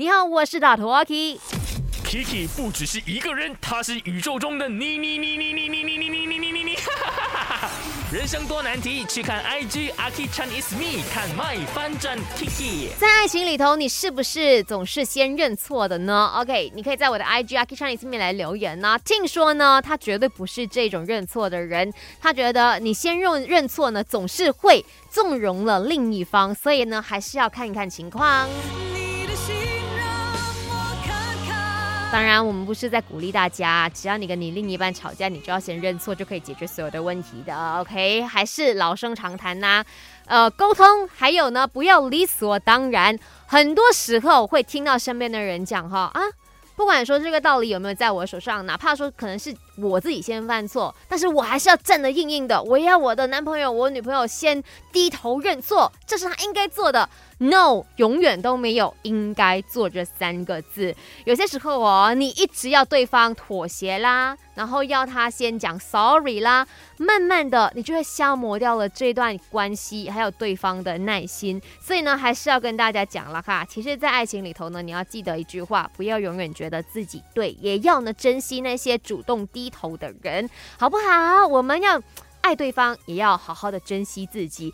你好，我是大头阿 K。Kiki 不只是一个人，他是宇宙中的你你你你你你你你你你你你你，人生多难题，去看 IG 阿 K Chan is me，看 My 翻转 Kiki。在爱情里头，你是不是总是先认错的呢？OK，你可以在我的 IG 阿 k c h a n 上面来留言呢。听说呢，他绝对不是这种认错的人，他觉得你先认认错呢，总是会纵容了另一方，所以呢，还是要看一看情况。你的心当然，我们不是在鼓励大家，只要你跟你另一半吵架，你就要先认错，就可以解决所有的问题的。OK，还是老生常谈呐、呃，沟通，还有呢，不要理所当然。很多时候会听到身边的人讲哈啊，不管说这个道理有没有在我手上，哪怕说可能是我自己先犯错，但是我还是要站得硬硬的，我要我的男朋友、我女朋友先低头认错，这是他应该做的。No，永远都没有应该做这三个字。有些时候哦，你一直要对方妥协啦，然后要他先讲 sorry 啦，慢慢的你就会消磨掉了这段关系，还有对方的耐心。所以呢，还是要跟大家讲了哈。其实，在爱情里头呢，你要记得一句话，不要永远觉得自己对，也要呢珍惜那些主动低头的人，好不好？我们要爱对方，也要好好的珍惜自己。